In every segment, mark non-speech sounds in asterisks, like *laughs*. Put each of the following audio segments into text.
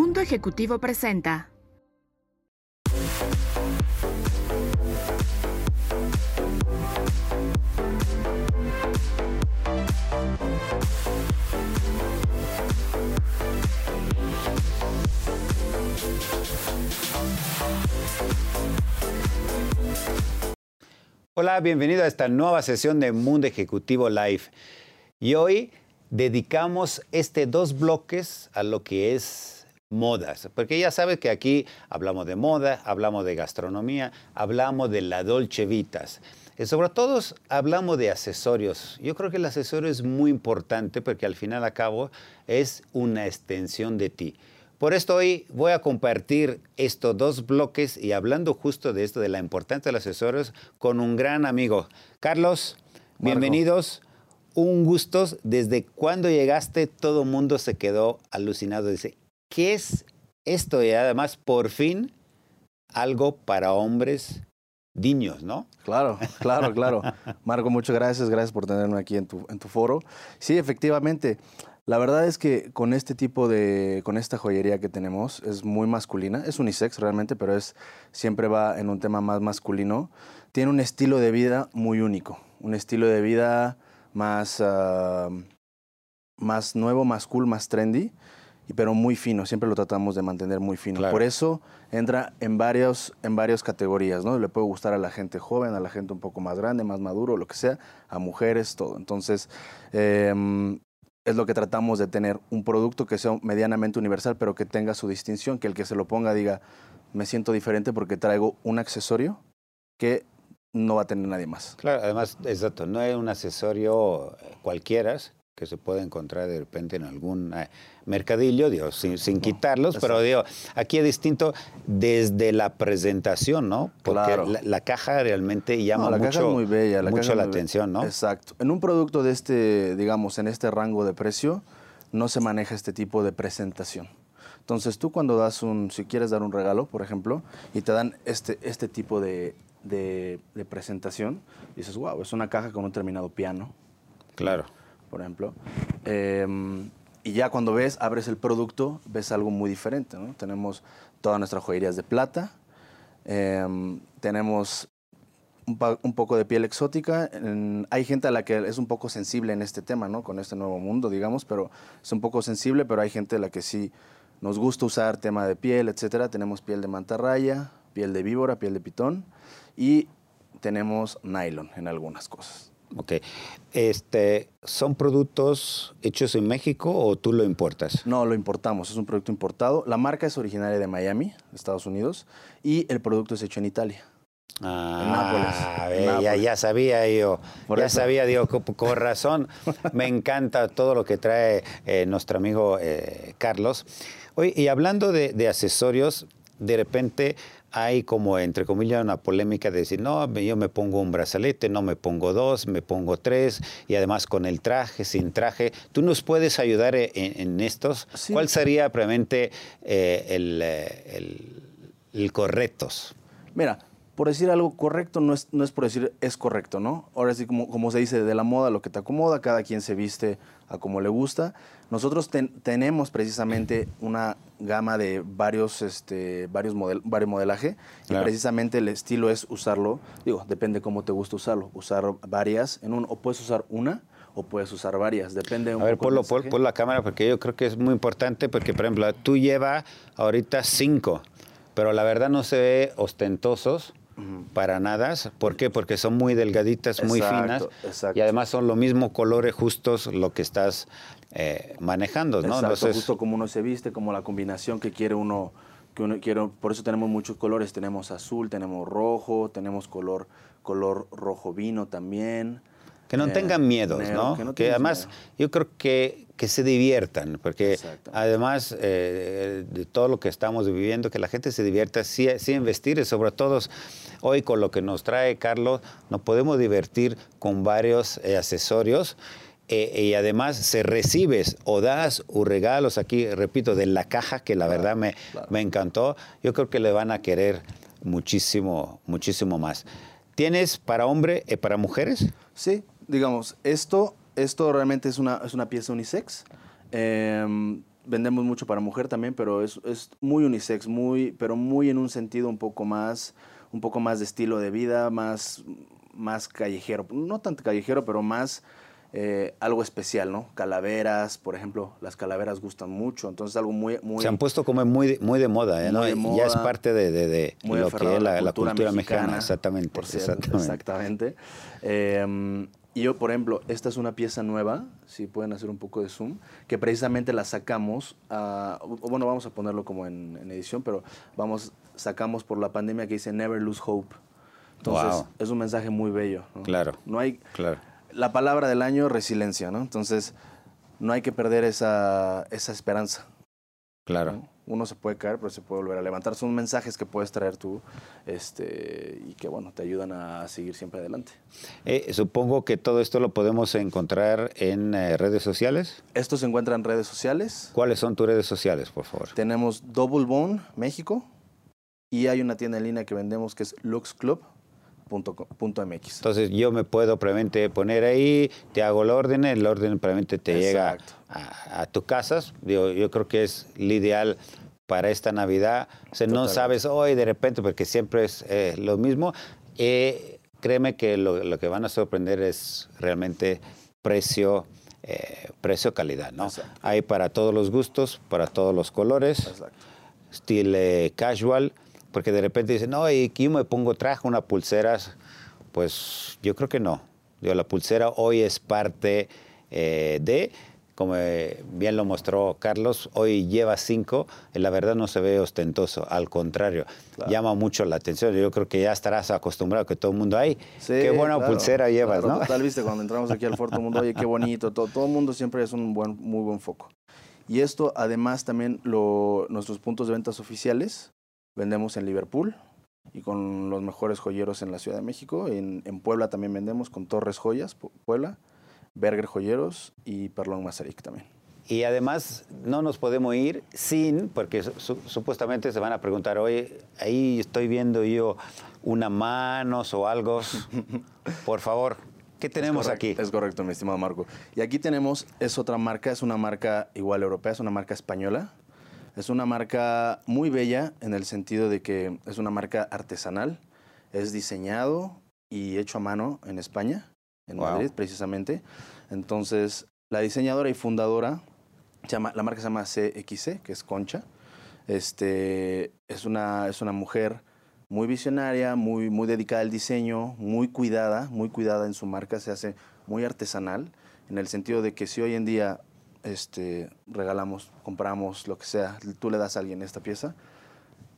Mundo Ejecutivo presenta. Hola, bienvenido a esta nueva sesión de Mundo Ejecutivo Live. Y hoy dedicamos este dos bloques a lo que es modas, porque ya sabes que aquí hablamos de moda, hablamos de gastronomía, hablamos de la Dolce Vitas. Y sobre todo hablamos de accesorios. Yo creo que el accesorio es muy importante porque al final a cabo es una extensión de ti. Por esto hoy voy a compartir estos dos bloques y hablando justo de esto, de la importancia de los accesorios, con un gran amigo. Carlos, bienvenidos. Un gusto. Desde cuando llegaste, todo el mundo se quedó alucinado. Dice, ¿qué es esto? Y además, por fin, algo para hombres niños, ¿no? Claro, claro, claro. *laughs* Marco, muchas gracias. Gracias por tenerme aquí en tu, en tu foro. Sí, efectivamente. La verdad es que con este tipo de, con esta joyería que tenemos, es muy masculina, es unisex realmente, pero es, siempre va en un tema más masculino. Tiene un estilo de vida muy único, un estilo de vida más, uh, más nuevo, más cool, más trendy, pero muy fino, siempre lo tratamos de mantener muy fino. Claro. Por eso entra en, varios, en varias categorías, ¿no? Le puede gustar a la gente joven, a la gente un poco más grande, más maduro, lo que sea, a mujeres, todo. Entonces, eh, es lo que tratamos de tener, un producto que sea medianamente universal, pero que tenga su distinción, que el que se lo ponga diga, me siento diferente porque traigo un accesorio que no va a tener nadie más. Claro, además, exacto, no es un accesorio cualquiera que se puede encontrar de repente en algún eh, mercadillo, digo, sin, sin quitarlos, pero digo, aquí es distinto desde la presentación, ¿no? Porque Claro. la, la caja realmente llama No, la mucho, caja es muy bella, la mucho la atención, ¿no? Exacto. En un producto de este, digamos, en este rango de precio, no se maneja este tipo de presentación. Entonces tú cuando das un, si quieres dar un regalo, por ejemplo, y te dan este, este tipo de, de- de presentación, dices, wow, es una caja con un terminado piano, Claro. Por ejemplo. Eh, y ya cuando ves, abres el producto, ves algo muy diferente. ¿no? Tenemos todas nuestras joyerías de plata, eh, tenemos un, poco de piel exótica. Hay gente a la que es un poco sensible en este tema, ¿no? con este nuevo mundo, digamos, pero es un poco sensible, pero hay gente a la que sí nos gusta usar tema de piel, etcétera. Tenemos piel de mantarraya, piel de víbora, piel de pitón y tenemos nylon en algunas cosas. Ok. Este, ¿Son productos hechos en México o tú lo importas? No, lo importamos, es un producto importado. La marca es originaria de Miami, Estados Unidos, y el producto es hecho en Italia. Ah, Nápoles, en ya, Nápoles. ya sabía yo, Por ya eso. sabía, con, con razón, me encanta todo lo que trae eh, nuestro amigo eh, Carlos. Oye, y hablando de, de accesorios, de repente hay como, entre comillas, una polémica de decir, no, yo me pongo un brazalete, no me pongo dos, me pongo tres, y además con el traje, sin traje. ¿Tú nos puedes ayudar en, en estos? Sí. ¿Cuál sería probablemente eh, el, eh, el, el correctos? Mira, por decir algo correcto no es, no es por decir es correcto, ¿no? Ahora sí, como, como se dice, de la moda lo que te acomoda, cada quien se viste a como le gusta. Nosotros ten- tenemos precisamente una gama de varios, este, varios, model, varios modelaje Claro. y precisamente el estilo es usarlo, digo, depende cómo te gusta usarlo, usar varias en un, o puedes usar una o puedes usar varias, depende un A ver, ponlo, pon, pon la cámara porque yo creo que es muy importante porque, por ejemplo, tú llevas ahorita cinco, pero la verdad no se ve ostentosos para nada. ¿Por qué? Porque son muy delgaditas, muy Exacto, finas exacto. y además son los mismos colores justos lo que estás eh, manejando, ¿no? Exacto, Entonces, justo como uno se viste, como la combinación que quiere uno, que uno quiere, por eso tenemos muchos colores, tenemos azul, tenemos rojo, tenemos color, color rojo vino también. Que no eh, tengan miedos, negro, ¿no? que no Que, tienes además miedo. yo creo que, que se diviertan, porque Exacto. además eh, de todo lo que estamos viviendo, que la gente se divierta sí, sí en vestir, y sobre todo hoy con lo que nos trae Carlos, nos podemos divertir con varios eh, accesorios. eh, y además se recibes o das o regalos aquí, repito, de la caja que la verdad me, claro. me encantó, yo creo que le van a querer muchísimo, muchísimo más. ¿Tienes para hombre y para mujeres? Sí, digamos, esto, esto realmente es una, es una pieza unisex. Eh, vendemos mucho para mujer también, pero es, es muy unisex, muy, pero muy en un sentido un poco más, un poco más de estilo de vida, más, más callejero. No tanto callejero, pero más eh, algo especial, ¿no? Calaveras, por ejemplo, las calaveras gustan mucho, entonces algo muy... muy Se han puesto como muy, de- muy de moda, ¿eh? ¿no? De moda, ya es parte de, de- de lo que es la, la cultura, mexicana. mexicana, Exactamente, por cierto, exactamente. exactamente. Eh, y yo, por ejemplo, esta es una pieza nueva, si pueden hacer un poco de zoom, que precisamente la sacamos, a- o- bueno, vamos a ponerlo como en, en edición, pero vamos, sacamos por la pandemia que dice Never Lose Hope. Entonces, Wow. es un mensaje muy bello. ¿no? Claro. No hay, Claro. la palabra del año, resiliencia, ¿no? Entonces, no hay que perder esa, esa esperanza. Claro. ¿no? Uno se puede caer, pero se puede volver a levantar. Son mensajes que puedes traer tú este, y que, bueno, te ayudan a seguir siempre adelante. Eh, supongo que todo esto lo podemos encontrar en eh, redes sociales. Esto se encuentra en redes sociales. ¿Cuáles son tus redes sociales, por favor? Tenemos Double Bone México y hay una tienda en línea que vendemos que es luxclub.mx. Entonces yo me puedo probablemente poner ahí, te hago el orden, el orden probablemente te llega Exacto. a, a tu casa. Digo, yo creo que es el ideal para esta Navidad. O sea, no sabes hoy de repente, porque siempre es eh, lo mismo. Eh, créeme que lo, lo que van a sorprender es realmente precio, eh, precio-calidad, ¿no? Exacto. Hay para todos los gustos, para todos los colores Exacto. estilo casual, porque de repente dicen, no, y aquí me pongo traje, una pulsera, pues yo creo que no. Digo, la pulsera hoy es parte eh, de, como eh, bien lo mostró Carlos, hoy lleva cinco, y la verdad no se ve ostentoso, al contrario, Claro. llama mucho la atención. Yo creo que ya estarás acostumbrado que todo el mundo, ay, Sí, qué buena claro, pulsera llevas, claro, ¿no? Total, viste, cuando entramos aquí al Foro, todo el mundo, oye, qué bonito, todo, todo el mundo siempre es un buen, muy buen foco. Y esto, además, también lo, nuestros puntos de ventas oficiales, vendemos en Liverpool y con los mejores joyeros en la Ciudad de México. En, en Puebla también vendemos con Torres Joyas, Pu- Puebla, Berger Joyeros y Perlón Mazarik también. Y además no nos podemos ir sin, porque su- su- supuestamente se van a preguntar, oye, ahí estoy viendo yo una manos o algo. *laughs* Por favor, ¿qué tenemos Es aquí? Es correcto, mi estimado Marco. Y aquí tenemos, es otra marca, es una marca igual europea, es una marca española. Es una marca muy bella en el sentido de que es una marca artesanal. Es diseñado y hecho a mano en España, en Wow. Madrid precisamente. Entonces, la diseñadora y fundadora, se llama, la marca se llama CXC, que es Concha. Este, es, una, es una mujer muy visionaria, muy, muy dedicada al diseño, muy cuidada, muy cuidada en su marca, se hace muy artesanal, en el sentido de que si hoy en día este, regalamos, compramos, lo que sea, tú le das a alguien esta pieza,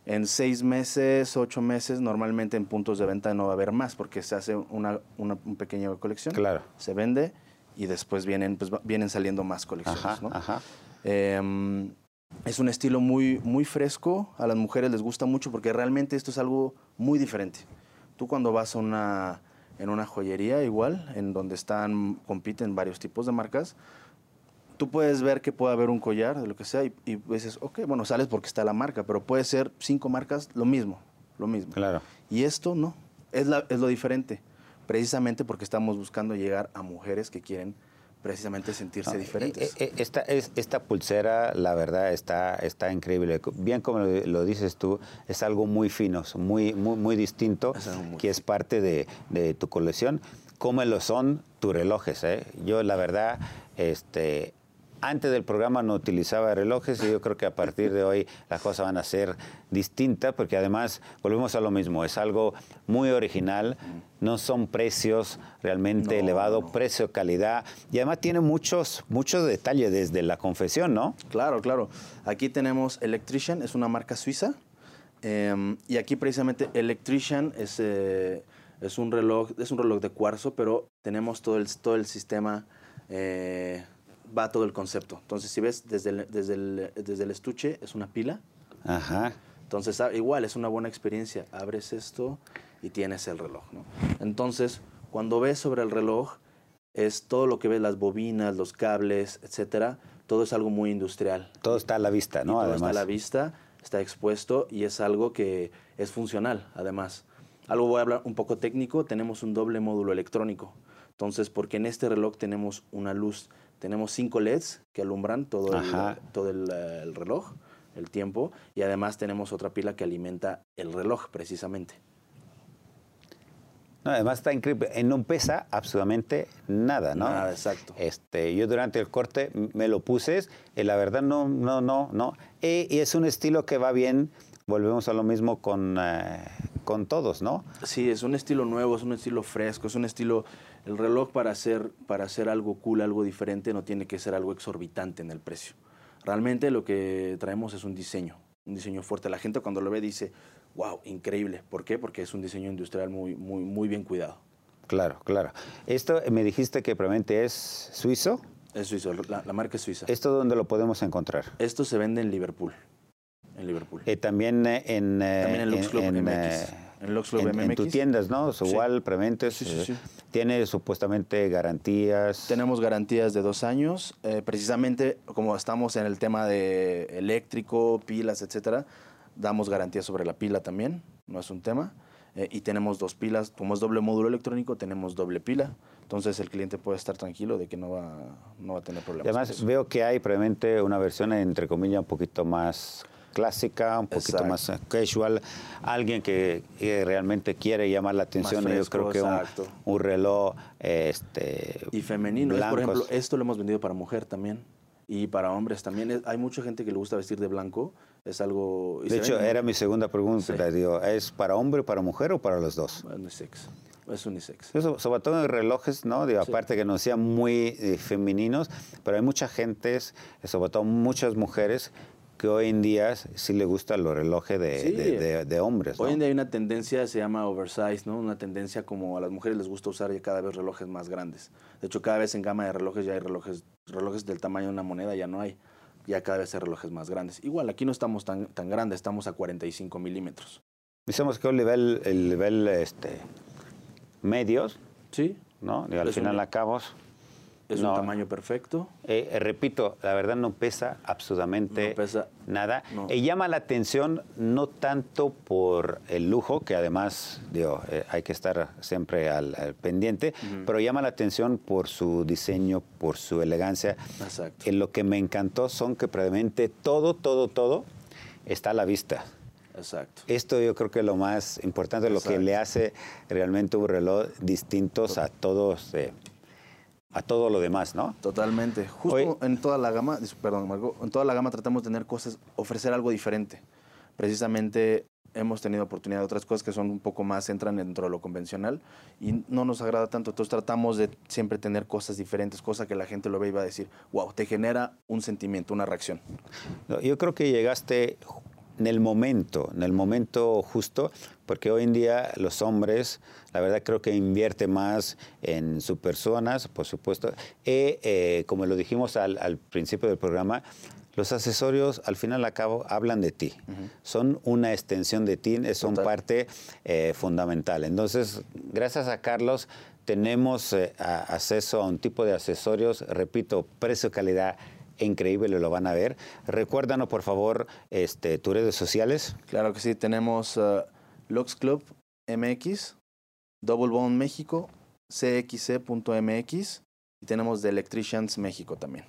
en seis meses, ocho meses, normalmente en puntos de venta no va a haber más, porque se hace una, una, pequeña colección, Claro. se vende y después vienen, pues, vienen saliendo más colecciones. Ajá, ¿no? ajá. Eh, es un estilo muy, muy fresco, a las mujeres les gusta mucho porque realmente esto es algo muy diferente. Tú cuando vas a una, en una joyería igual, en donde están, compiten varios tipos de marcas, tú puedes ver que puede haber un collar de lo que sea y, y dices, ok, bueno, sales porque está la marca, pero puede ser cinco marcas lo mismo, lo mismo. Claro. Y esto no, es, la, es lo diferente, precisamente porque estamos buscando llegar a mujeres que quieren precisamente sentirse No, diferentes. eh, eh, Esta, es, esta pulsera, la verdad, está, está increíble. Bien como lo, dices tú, es algo muy fino, muy, muy, muy distinto, Es algo muy que es parte de, de tu colección, como lo son tus relojes. ¿eh? Yo, la verdad, este, antes del programa no utilizaba relojes y yo creo que a partir de hoy las cosas van a ser distintas porque además volvemos a lo mismo, es algo muy original, no son precios realmente No, elevados, no. precio, calidad y además tiene muchos, muchos detalles desde la confesión, ¿no? Claro, claro. Aquí tenemos Electrician, es una marca suiza. em, y aquí precisamente Electrician es, eh, es un reloj, es un reloj de cuarzo, pero tenemos todo el, todo el sistema, eh, va todo el concepto. Entonces, si ves, desde el, desde, el, desde el estuche es una pila. Ajá. Entonces, ah, igual es una buena experiencia. Abres esto y tienes el reloj, ¿no? Entonces, cuando ves sobre el reloj, es todo lo que ves, las bobinas, los cables, etcétera, todo es algo muy industrial. Todo está a la vista, Y ¿no? todo Además. está a la vista, está expuesto y es algo que es funcional, además. Algo voy a hablar un poco técnico, tenemos un doble módulo electrónico. Entonces, porque en este reloj tenemos una luz Tenemos cinco LEDs que alumbran todo, el, todo el, eh, el reloj, el tiempo, y además tenemos otra pila que alimenta el reloj precisamente. No, además está increíble. Eh, No pesa absolutamente nada, ¿no? Nada, exacto. Este, yo durante el corte me lo puse y la verdad no, no, no, no. Y, y es un estilo que va bien. Volvemos a lo mismo con, eh, con todos, ¿no? Sí, es un estilo nuevo, es un estilo fresco, es un estilo... El reloj para hacer, para hacer algo cool, algo diferente, no tiene que ser algo exorbitante en el precio. Realmente lo que traemos es un diseño, un diseño fuerte. La gente cuando lo ve dice, wow, increíble. ¿Por qué? Porque es un diseño industrial muy, muy, muy bien cuidado. Claro, claro. Esto eh, me dijiste que probablemente es suizo. Es suizo, la, la marca es suiza. ¿Esto dónde lo podemos encontrar? Esto se vende en Liverpool. En Liverpool. Eh, también eh, en, eh, También en Lux Club en, MX. En en- en tus tiendas, ¿no? Igual, Sí, sí, eh, sí. tiene supuestamente garantías. Tenemos garantías de dos años. eh, precisamente como estamos en el tema de eléctrico, pilas, etcétera, damos garantía sobre la pila también, no es un tema. eh, y tenemos dos pilas, como es doble módulo electrónico, tenemos doble pila. Entonces el cliente puede estar tranquilo de que no va, no va a tener problemas. además veo que hay probablemente una versión entre comillas un poquito más clásica, un poquito Exacto. más casual, alguien que, realmente quiere llamar la atención. y yo fresco, creo que un, un reloj este, Y femenino, es, por ejemplo, esto lo hemos vendido para mujer también. Y para hombres también. Hay mucha gente que le gusta vestir de blanco. Es algo... De hecho, era mi segunda pregunta. Sí. digo, ¿Es para hombre, para mujer o para los dos? Unisex. Es unisex. Eso, sobre todo en relojes, ¿no? Digo, Sí. Aparte que no sean muy eh, femeninos, pero hay mucha gente, sobre todo muchas mujeres, que hoy en día sí le gustan los relojes de, Sí. de- de- de hombres, ¿no? Hoy en día hay una tendencia, se llama oversize, ¿no? Una tendencia como a las mujeres les gusta usar ya cada vez relojes más grandes. De hecho, cada vez en gama de relojes ya hay relojes, relojes del tamaño de una moneda, ya no hay. Ya cada vez hay relojes más grandes. Igual, aquí no estamos tan, tan grandes, estamos a 45 milímetros. Decimos que el nivel, el nivel este, medios, Sí, ¿no? Digo, al Es un- final acabos. Es No. un tamaño perfecto. Eh, eh, repito, la verdad no pesa absolutamente No pesa nada. no. Eh, llama la atención no tanto por el lujo, que además digo, eh, hay que estar siempre al, al pendiente, pero llama la atención por su diseño, por su elegancia. Exacto. Lo que me encantó son que probablemente todo, todo, todo está a la vista. Exacto. Esto yo creo que es lo más importante, lo que le hace realmente un reloj distintos a todos, a todo lo demás, ¿no? Totalmente. Justo en toda la gama, perdón, Margot, en toda la gama tratamos de tener cosas, ofrecer algo diferente. Precisamente hemos tenido oportunidad de otras cosas que son un poco más, entran dentro de lo convencional y no nos agrada tanto. Entonces tratamos de siempre tener cosas diferentes, cosas que la gente lo ve y va a decir, wow, te genera un sentimiento, una reacción. Yo creo que llegaste en el momento, en el momento justo, porque hoy en día los hombres, la verdad creo que invierte más en sus personas, por supuesto. Y eh, como lo dijimos al, al principio del programa, los accesorios al final al cabo hablan de ti. Son una extensión de ti, son Total. parte eh, fundamental. Entonces, gracias a Carlos, tenemos eh, a- acceso a un tipo de accesorios, repito, precio-calidad increíble, lo van a ver. Recuérdanos, por favor, este, tus redes sociales. Claro que sí, tenemos uh, Lux Club MX, Double Bone México, cxc.mx y tenemos The Electricians México también.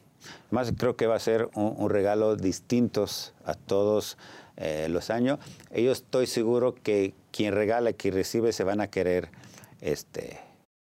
Más creo que va a ser un, un regalo distintos a todos eh, los años. Yo estoy seguro que quien regala, quien recibe, se van a querer este,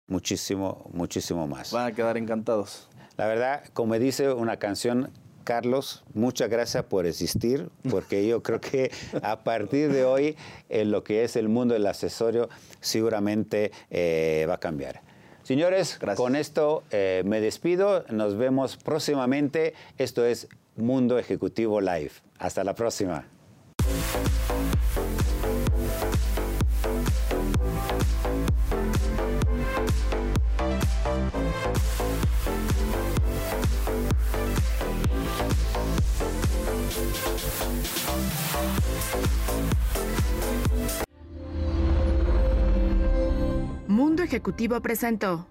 muchísimo, muchísimo más. Van a quedar encantados. La verdad, como dice una canción, Carlos, muchas gracias por existir, porque yo creo que a partir de hoy en lo que es el mundo del accesorio seguramente eh, va a cambiar. Señores, Gracias. con esto eh, me despido, nos vemos próximamente. Esto es Mundo Ejecutivo Live. Hasta la próxima. Ejecutivo presentó